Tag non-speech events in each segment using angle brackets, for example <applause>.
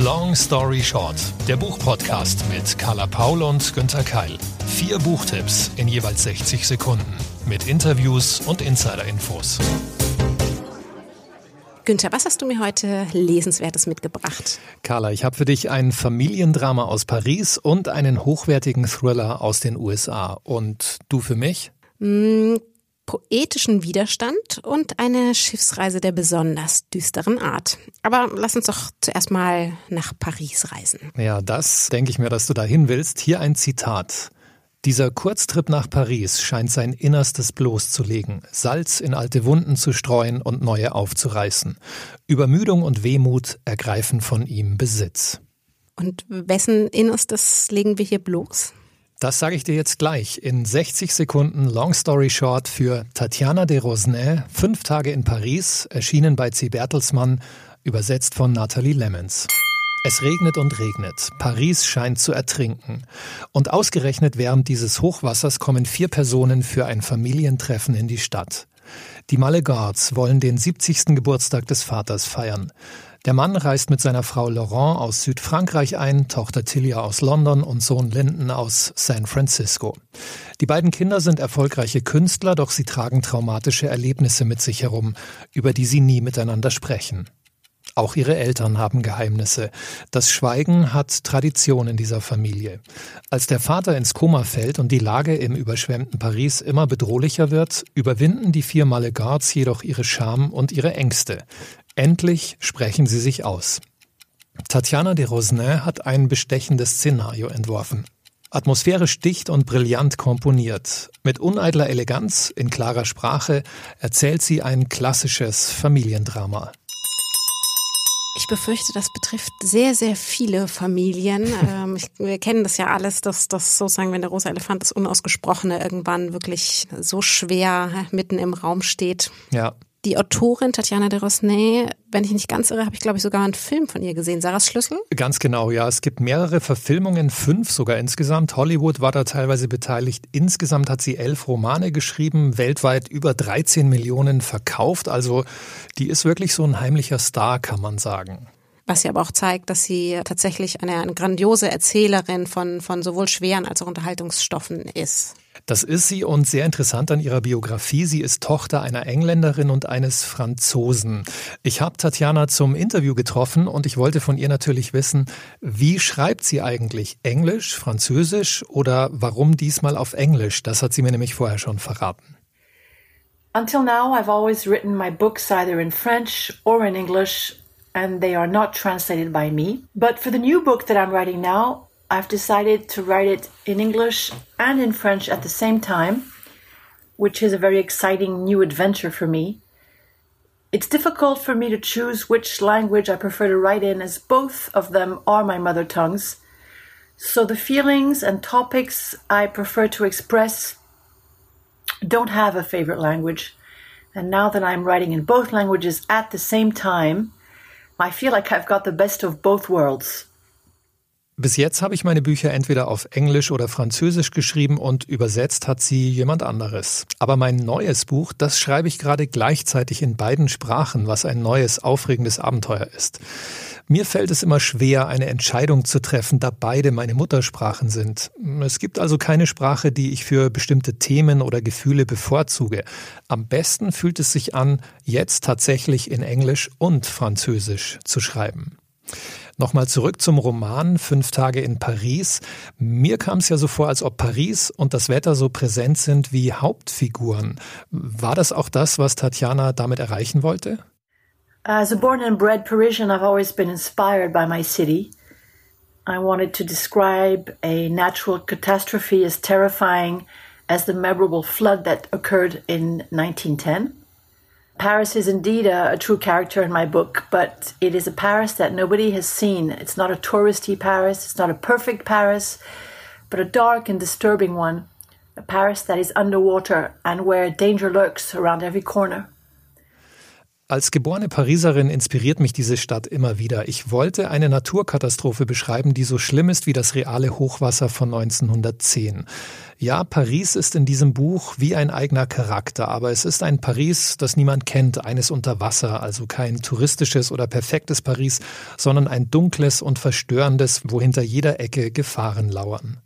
Long Story Short, der Buchpodcast mit Carla Paul und Günther Keil. Vier Buchtipps in jeweils 60 Sekunden mit Interviews und Insider-Infos. Günther, was hast du mir heute Lesenswertes mitgebracht? Carla, ich habe für dich ein Familiendrama aus Paris und einen hochwertigen Thriller aus den USA. Und du für mich? Poetischen Widerstand und eine Schiffsreise der besonders düsteren Art. Aber lass uns doch zuerst mal nach Paris reisen. Ja, das denke ich mir, dass du dahin willst. Hier ein Zitat. Dieser Kurztrip nach Paris scheint sein Innerstes bloßzulegen, Salz in alte Wunden zu streuen und neue aufzureißen. Übermüdung und Wehmut ergreifen von ihm Besitz. Und wessen Innerstes legen wir hier bloß? Das sage ich dir jetzt gleich in 60 Sekunden Long Story Short für Tatjana de Rosnay, Fünf Tage in Paris, erschienen bei C. Bertelsmann, übersetzt von Nathalie Lemmens. Es regnet und regnet. Paris scheint zu ertrinken. Und ausgerechnet während dieses Hochwassers kommen vier Personen für ein Familientreffen in die Stadt. Die Malegards wollen den 70. Geburtstag des Vaters feiern. Der Mann reist mit seiner Frau Laurent aus Südfrankreich ein, Tochter Tilia aus London und Sohn Linden aus San Francisco. Die beiden Kinder sind erfolgreiche Künstler, doch sie tragen traumatische Erlebnisse mit sich herum, über die sie nie miteinander sprechen. Auch ihre Eltern haben Geheimnisse. Das Schweigen hat Tradition in dieser Familie. Als der Vater ins Koma fällt und die Lage im überschwemmten Paris immer bedrohlicher wird, überwinden die vier Malegards jedoch ihre Scham und ihre Ängste. Endlich sprechen sie sich aus. Tatjana de Rosnay hat ein bestechendes Szenario entworfen. Atmosphärisch dicht und brillant komponiert. Mit uneidler Eleganz, in klarer Sprache, erzählt sie ein klassisches Familiendrama. Ich befürchte, das betrifft sehr, sehr viele Familien. <laughs> Ähm, ich, wir kennen das ja alles, dass das sozusagen, wenn der rosa Elefant das Unausgesprochene irgendwann wirklich so schwer mitten im Raum steht. Ja, die Autorin Tatjana de Rosnay, wenn ich nicht ganz irre, habe ich glaube ich sogar einen Film von ihr gesehen. Sarahs Schlüssel? Ganz genau, ja. Es gibt mehrere Verfilmungen, fünf sogar insgesamt. Hollywood war da teilweise beteiligt. Insgesamt hat sie elf Romane geschrieben, weltweit über 13 Millionen verkauft. Also die ist wirklich so ein heimlicher Star, kann man sagen. Was ja aber auch zeigt, dass sie tatsächlich eine, eine grandiose Erzählerin von, von sowohl schweren als auch Unterhaltungsstoffen ist. Das ist sie und sehr interessant an ihrer Biografie. Sie ist Tochter einer Engländerin und eines Franzosen. Ich habe Tatjana zum Interview getroffen und ich wollte von ihr natürlich wissen, wie schreibt sie eigentlich? Englisch, Französisch oder warum diesmal auf Englisch? Das hat sie mir nämlich vorher schon verraten. Until now, I've always written my books either in French or in English, and they are not translated by me. But for the new book that I'm writing now, I've decided to write it in English and in French at the same time, which is a very exciting new adventure for me. It's difficult for me to choose which language I prefer to write in, as both of them are my mother tongues. So the feelings and topics I prefer to express don't have a favorite language. And now that I'm writing in both languages at the same time, I feel like I've got the best of both worlds. Bis jetzt habe ich meine Bücher entweder auf Englisch oder Französisch geschrieben und übersetzt hat sie jemand anderes. Aber mein neues Buch, das schreibe ich gerade gleichzeitig in beiden Sprachen, was ein neues, aufregendes Abenteuer ist. Mir fällt es immer schwer, eine Entscheidung zu treffen, da beide meine Muttersprachen sind. Es gibt also keine Sprache, die ich für bestimmte Themen oder Gefühle bevorzuge. Am besten fühlt es sich an, jetzt tatsächlich in Englisch und Französisch zu schreiben. Nochmal zurück zum Roman Fünf Tage in Paris. Mir kam es ja so vor, als ob Paris und das Wetter so präsent sind wie Hauptfiguren. War das auch das, was Tatjana damit erreichen wollte? As a born and bred Parisian, I've always been inspired by my city. I wanted to describe a natural catastrophe as terrifying as the memorable flood that occurred in 1910. Paris is indeed a, a, true character in my book, but it is a Paris that nobody has seen. It's not a touristy Paris, it's not a perfect Paris, but a dark and disturbing one. A Paris that is underwater and where danger lurks around every corner. Als geborene Pariserin inspiriert mich diese Stadt immer wieder. Ich wollte eine Naturkatastrophe beschreiben, die so schlimm ist wie das reale Hochwasser von 1910. Ja, Paris ist in diesem Buch wie ein eigener Charakter, aber es ist ein Paris, das niemand kennt, eines unter Wasser, also kein touristisches oder perfektes Paris, sondern ein dunkles und verstörendes, wo hinter jeder Ecke Gefahren lauern.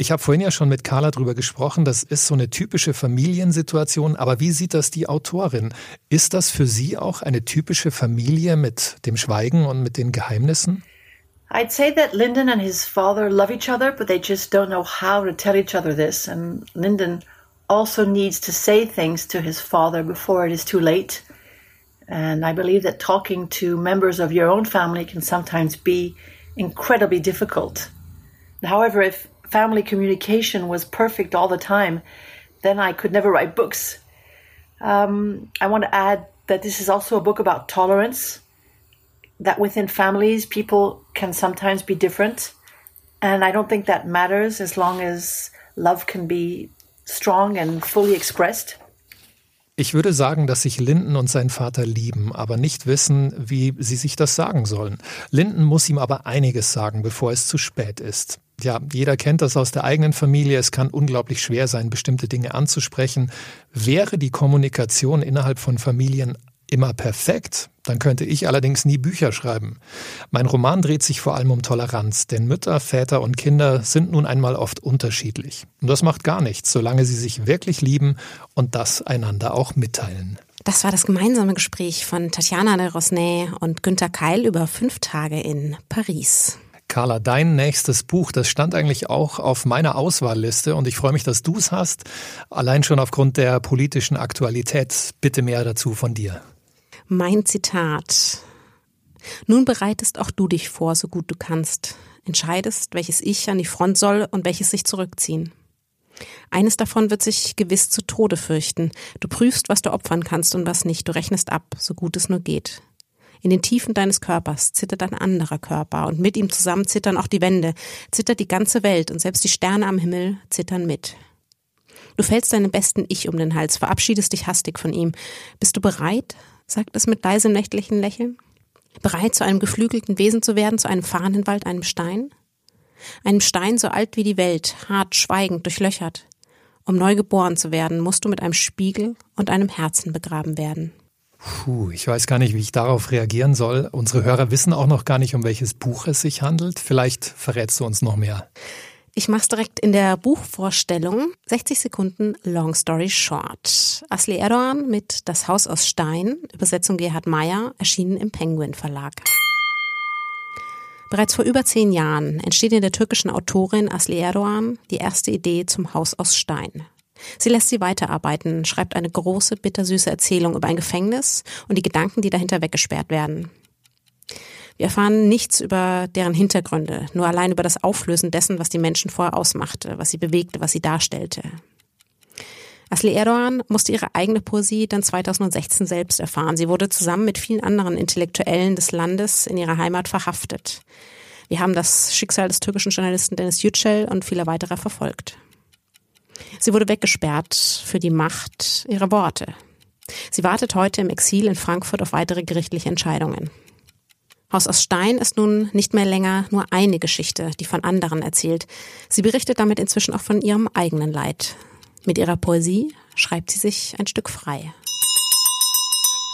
Ich habe vorhin ja schon mit Carla drüber gesprochen, das ist so eine typische Familiensituation, aber wie sieht das die Autorin? Ist das für Sie auch eine typische Familie mit dem Schweigen und mit den Geheimnissen? I'd say that Lyndon and his father love each other, but they just don't know how to tell each other this. And Lyndon also needs to say things to his father before it is too late. And I believe that talking to members of your own family can sometimes be incredibly difficult. However, if family communication was perfect all the time, then I could never write books. Um, I want to add that this is also a book about tolerance, that within families, people can sometimes be different. And I don't think that matters as long as love can be strong and fully expressed. Ich würde sagen, dass sich Linden und sein Vater lieben, aber nicht wissen, wie sie sich das sagen sollen. Linden muss ihm aber einiges sagen, bevor es zu spät ist. Ja, jeder kennt das aus der eigenen Familie. Es kann unglaublich schwer sein, bestimmte Dinge anzusprechen. Wäre die Kommunikation innerhalb von Familien immer perfekt, dann könnte ich allerdings nie Bücher schreiben. Mein Roman dreht sich vor allem um Toleranz, denn Mütter, Väter und Kinder sind nun einmal oft unterschiedlich. Und das macht gar nichts, solange sie sich wirklich lieben und das einander auch mitteilen. Das war das gemeinsame Gespräch von Tatjana de Rosnay und Günter Keil über fünf Tage in Paris. Carla, dein nächstes Buch, das stand eigentlich auch auf meiner Auswahlliste und ich freue mich, dass du es hast. Allein schon aufgrund der politischen Aktualität. Bitte mehr dazu von dir. Mein Zitat. Nun bereitest auch du dich vor, so gut du kannst. Entscheidest, welches Ich an die Front soll und welches sich zurückziehen. Eines davon wird sich gewiss zu Tode fürchten. Du prüfst, was du opfern kannst und was nicht. Du rechnest ab, so gut es nur geht. In den Tiefen deines Körpers zittert ein anderer Körper und mit ihm zusammen zittern auch die Wände, zittert die ganze Welt und selbst die Sterne am Himmel zittern mit. Du fällst deinem besten Ich um den Hals, verabschiedest dich hastig von ihm. Bist du bereit? sagt es mit leisem nächtlichen Lächeln. Bereit, zu einem geflügelten Wesen zu werden, zu einem Fahnenwald, einem Stein? Einem Stein so alt wie die Welt, hart, schweigend, durchlöchert. Um neu geboren zu werden, musst du mit einem Spiegel und einem Herzen begraben werden. Puh, ich weiß gar nicht, wie ich darauf reagieren soll. Unsere Hörer wissen auch noch gar nicht, um welches Buch es sich handelt. Vielleicht verrätst du uns noch mehr. Ich mache es direkt in der Buchvorstellung. 60 Sekunden Long Story Short. Asli Erdogan mit Das Haus aus Stein, Übersetzung Gerhard Meyer, erschienen im Penguin Verlag. Bereits vor über zehn Jahren entsteht in der türkischen Autorin Asli Erdogan die erste Idee zum Haus aus Stein. Sie lässt sie weiterarbeiten, schreibt eine große, bittersüße Erzählung über ein Gefängnis und die Gedanken, die dahinter weggesperrt werden. Wir erfahren nichts über deren Hintergründe, nur allein über das Auflösen dessen, was die Menschen vorher ausmachte, was sie bewegte, was sie darstellte. Asli Erdogan musste ihre eigene Poesie dann 2016 selbst erfahren. Sie wurde zusammen mit vielen anderen Intellektuellen des Landes in ihrer Heimat verhaftet. Wir haben das Schicksal des türkischen Journalisten Dennis Yücel und vieler weiterer verfolgt. Sie wurde weggesperrt für die Macht ihrer Worte. Sie wartet heute im Exil in Frankfurt auf weitere gerichtliche Entscheidungen. Haus aus Stein ist nun nicht mehr länger nur eine Geschichte, die von anderen erzählt. Sie berichtet damit inzwischen auch von ihrem eigenen Leid. Mit ihrer Poesie schreibt sie sich ein Stück frei.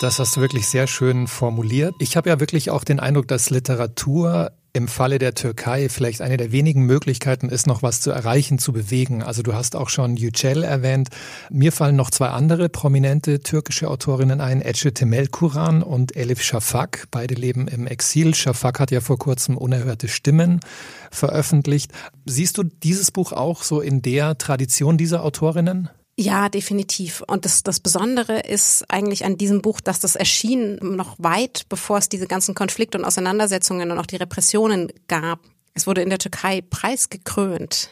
Das hast du wirklich sehr schön formuliert. Ich habe ja wirklich auch den Eindruck, dass Literatur im Falle der Türkei vielleicht eine der wenigen Möglichkeiten ist, noch was zu erreichen, zu bewegen. Also du hast auch schon Yücel erwähnt. Mir fallen noch zwei andere prominente türkische Autorinnen ein, Ece Temelkuran und Elif Shafak. Beide leben im Exil. Shafak hat ja vor kurzem Unerhörte Stimmen veröffentlicht. Siehst du dieses Buch auch so in der Tradition dieser Autorinnen? Ja, definitiv. Und das, das Besondere ist eigentlich an diesem Buch, dass das erschien noch weit, bevor es diese ganzen Konflikte und Auseinandersetzungen und auch die Repressionen gab. Es wurde in der Türkei preisgekrönt.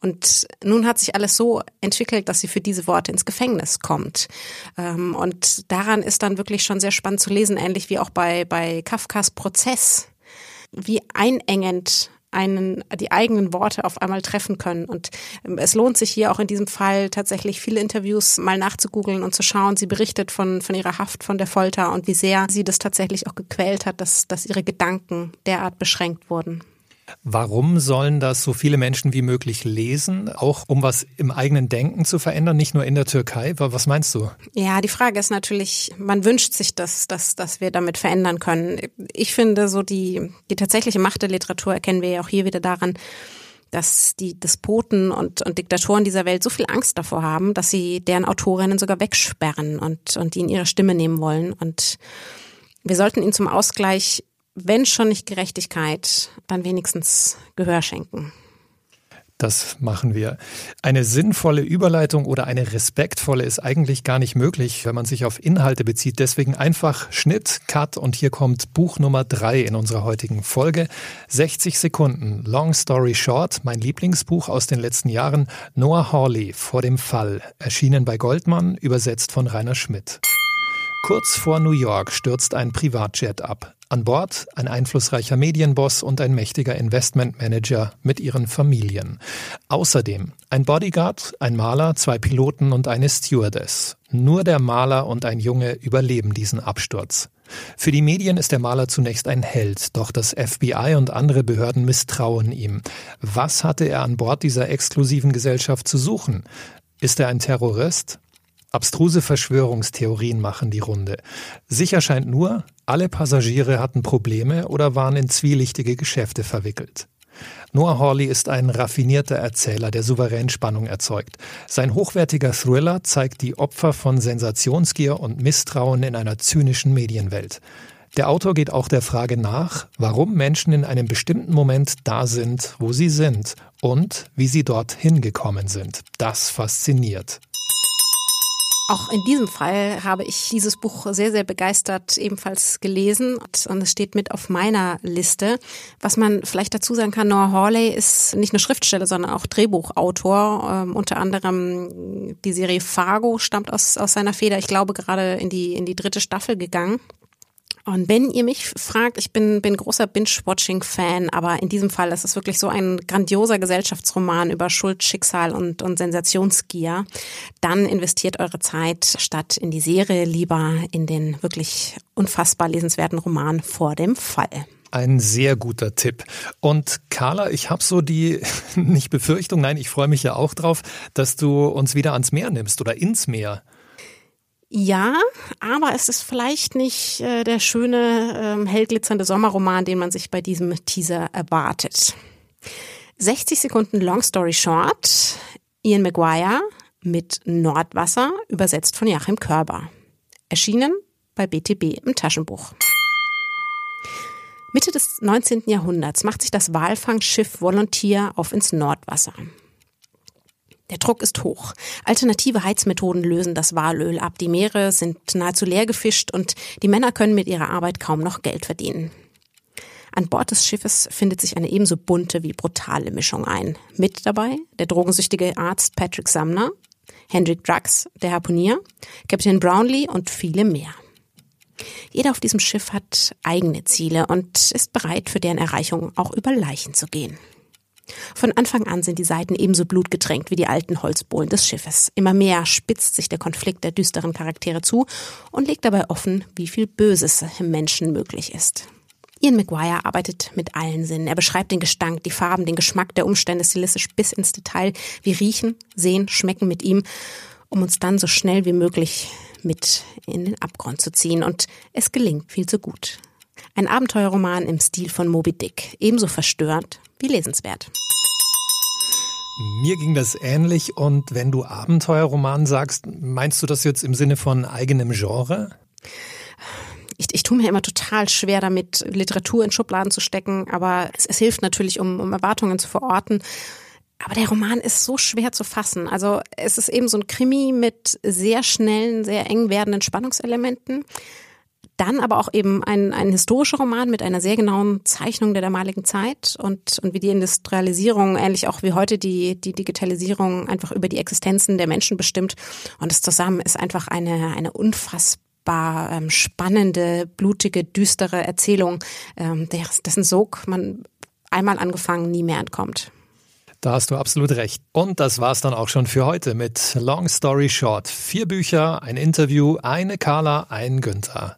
Und nun hat sich alles so entwickelt, dass sie für diese Worte ins Gefängnis kommt. Ähm, und daran ist dann wirklich schon sehr spannend zu lesen, ähnlich wie auch bei, bei Kafkas Prozess, wie einengend einen, die eigenen Worte auf einmal treffen können. Und ähm, es lohnt sich hier auch in diesem Fall tatsächlich viele Interviews mal nachzugoogeln und zu schauen. Sie berichtet von, von ihrer Haft, von der Folter und wie sehr sie das tatsächlich auch gequält hat, dass, dass ihre Gedanken derart beschränkt wurden. Warum sollen das so viele Menschen wie möglich lesen, auch um was im eigenen Denken zu verändern, nicht nur in der Türkei? Was meinst du? Ja, die Frage ist natürlich, man wünscht sich das, dass, dass wir damit verändern können. Ich finde, so die, die tatsächliche Macht der Literatur erkennen wir ja auch hier wieder daran, dass die Despoten und, und Diktatoren dieser Welt so viel Angst davor haben, dass sie deren Autorinnen sogar wegsperren und, und ihnen ihre Stimme nehmen wollen. Und wir sollten ihnen zum Ausgleich wenn schon nicht Gerechtigkeit, dann wenigstens Gehör schenken. Das machen wir. Eine sinnvolle Überleitung oder eine respektvolle ist eigentlich gar nicht möglich, wenn man sich auf Inhalte bezieht. Deswegen einfach Schnitt, Cut und hier kommt Buch Nummer drei in unserer heutigen Folge. 60 Sekunden, Long Story Short, mein Lieblingsbuch aus den letzten Jahren, Noah Hawley vor dem Fall, erschienen bei Goldmann, übersetzt von Rainer Schmidt. Kurz vor New York stürzt ein Privatjet ab. An Bord ein einflussreicher Medienboss und ein mächtiger Investmentmanager mit ihren Familien. Außerdem ein Bodyguard, ein Maler, zwei Piloten und eine Stewardess. Nur der Maler und ein Junge überleben diesen Absturz. Für die Medien ist der Maler zunächst ein Held, doch das FBI und andere Behörden misstrauen ihm. Was hatte er an Bord dieser exklusiven Gesellschaft zu suchen? Ist er ein Terrorist? Abstruse Verschwörungstheorien machen die Runde. Sicher scheint nur, alle Passagiere hatten Probleme oder waren in zwielichtige Geschäfte verwickelt. Noah Hawley ist ein raffinierter Erzähler, der souverän Spannung erzeugt. Sein hochwertiger Thriller zeigt die Opfer von Sensationsgier und Misstrauen in einer zynischen Medienwelt. Der Autor geht auch der Frage nach, warum Menschen in einem bestimmten Moment da sind, wo sie sind und wie sie dorthin gekommen sind. Das fasziniert. Auch in diesem Fall habe ich dieses Buch sehr, sehr begeistert ebenfalls gelesen und es steht mit auf meiner Liste. Was man vielleicht dazu sagen kann, Noah Hawley ist nicht nur Schriftsteller, sondern auch Drehbuchautor. Ähm, unter anderem die Serie Fargo stammt aus, aus seiner Feder. Ich glaube gerade in die, in die dritte Staffel gegangen. Und wenn ihr mich fragt, ich bin, bin großer Binge-Watching-Fan, aber in diesem Fall ist es wirklich so ein grandioser Gesellschaftsroman über Schuld, Schicksal und, und Sensationsgier, dann investiert eure Zeit statt in die Serie lieber in den wirklich unfassbar lesenswerten Roman vor dem Fall. Ein sehr guter Tipp. Und Carla, ich habe so die, <laughs> nicht Befürchtung, nein, ich freue mich ja auch drauf, dass du uns wieder ans Meer nimmst oder ins Meer. Ja, aber es ist vielleicht nicht äh, der schöne, ähm, hellglitzernde Sommerroman, den man sich bei diesem Teaser erwartet. 60 Sekunden Long Story Short. Ian Maguire mit Nordwasser, übersetzt von Joachim Körber. Erschienen bei BTB im Taschenbuch. Mitte des 19. Jahrhunderts macht sich das Walfangschiff Volontier auf ins Nordwasser. Der Druck ist hoch. Alternative Heizmethoden lösen das Walöl ab. Die Meere sind nahezu leer gefischt und die Männer können mit ihrer Arbeit kaum noch Geld verdienen. An Bord des Schiffes findet sich eine ebenso bunte wie brutale Mischung ein. Mit dabei der drogensüchtige Arzt Patrick Sumner, Hendrik Drax, der Harpunier, Captain Brownlee und viele mehr. Jeder auf diesem Schiff hat eigene Ziele und ist bereit, für deren Erreichung auch über Leichen zu gehen. Von Anfang an sind die Seiten ebenso blutgetränkt wie die alten Holzbohlen des Schiffes. Immer mehr spitzt sich der Konflikt der düsteren Charaktere zu und legt dabei offen, wie viel Böses im Menschen möglich ist. Ian McGuire arbeitet mit allen Sinnen. Er beschreibt den Gestank, die Farben, den Geschmack der Umstände stilistisch bis ins Detail. Wir riechen, sehen, schmecken mit ihm, um uns dann so schnell wie möglich mit in den Abgrund zu ziehen. Und es gelingt viel zu gut. Ein Abenteuerroman im Stil von Moby Dick, ebenso verstörend wie lesenswert. Mir ging das ähnlich und wenn du Abenteuerroman sagst, meinst du das jetzt im Sinne von eigenem Genre? Ich, ich tue mir immer total schwer damit, Literatur in Schubladen zu stecken, aber es, es hilft natürlich, um, um Erwartungen zu verorten. Aber der Roman ist so schwer zu fassen. Also es ist eben so ein Krimi mit sehr schnellen, sehr eng werdenden Spannungselementen. Dann aber auch eben ein, ein historischer Roman mit einer sehr genauen Zeichnung der damaligen Zeit und, und wie die Industrialisierung, ähnlich auch wie heute die, die Digitalisierung, einfach über die Existenzen der Menschen bestimmt. Und das zusammen ist einfach eine, eine unfassbar ähm, spannende, blutige, düstere Erzählung, ähm, dessen Sog man einmal angefangen nie mehr entkommt. Da hast du absolut recht. Und das war's dann auch schon für heute mit Long Story Short. Vier Bücher, ein Interview, eine Carla, ein Günther.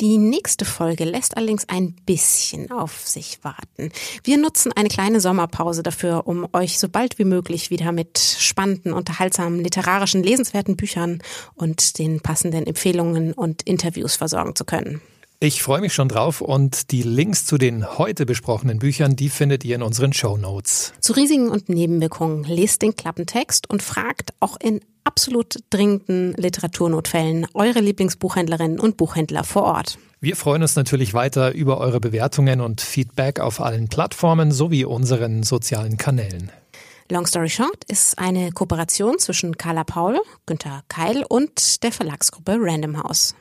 Die nächste Folge lässt allerdings ein bisschen auf sich warten. Wir nutzen eine kleine Sommerpause dafür, um euch so bald wie möglich wieder mit spannenden, unterhaltsamen, literarischen, lesenswerten Büchern und den passenden Empfehlungen und Interviews versorgen zu können. Ich freue mich schon drauf und die Links zu den heute besprochenen Büchern, die findet ihr in unseren Show Notes. Zu Risiken und Nebenwirkungen lest den Klappentext und fragt auch in absolut dringenden Literaturnotfällen eure Lieblingsbuchhändlerinnen und Buchhändler vor Ort. Wir freuen uns natürlich weiter über eure Bewertungen und Feedback auf allen Plattformen sowie unseren sozialen Kanälen. Long Story Short ist eine Kooperation zwischen Carla Paul, Günter Keil und der Verlagsgruppe Random House.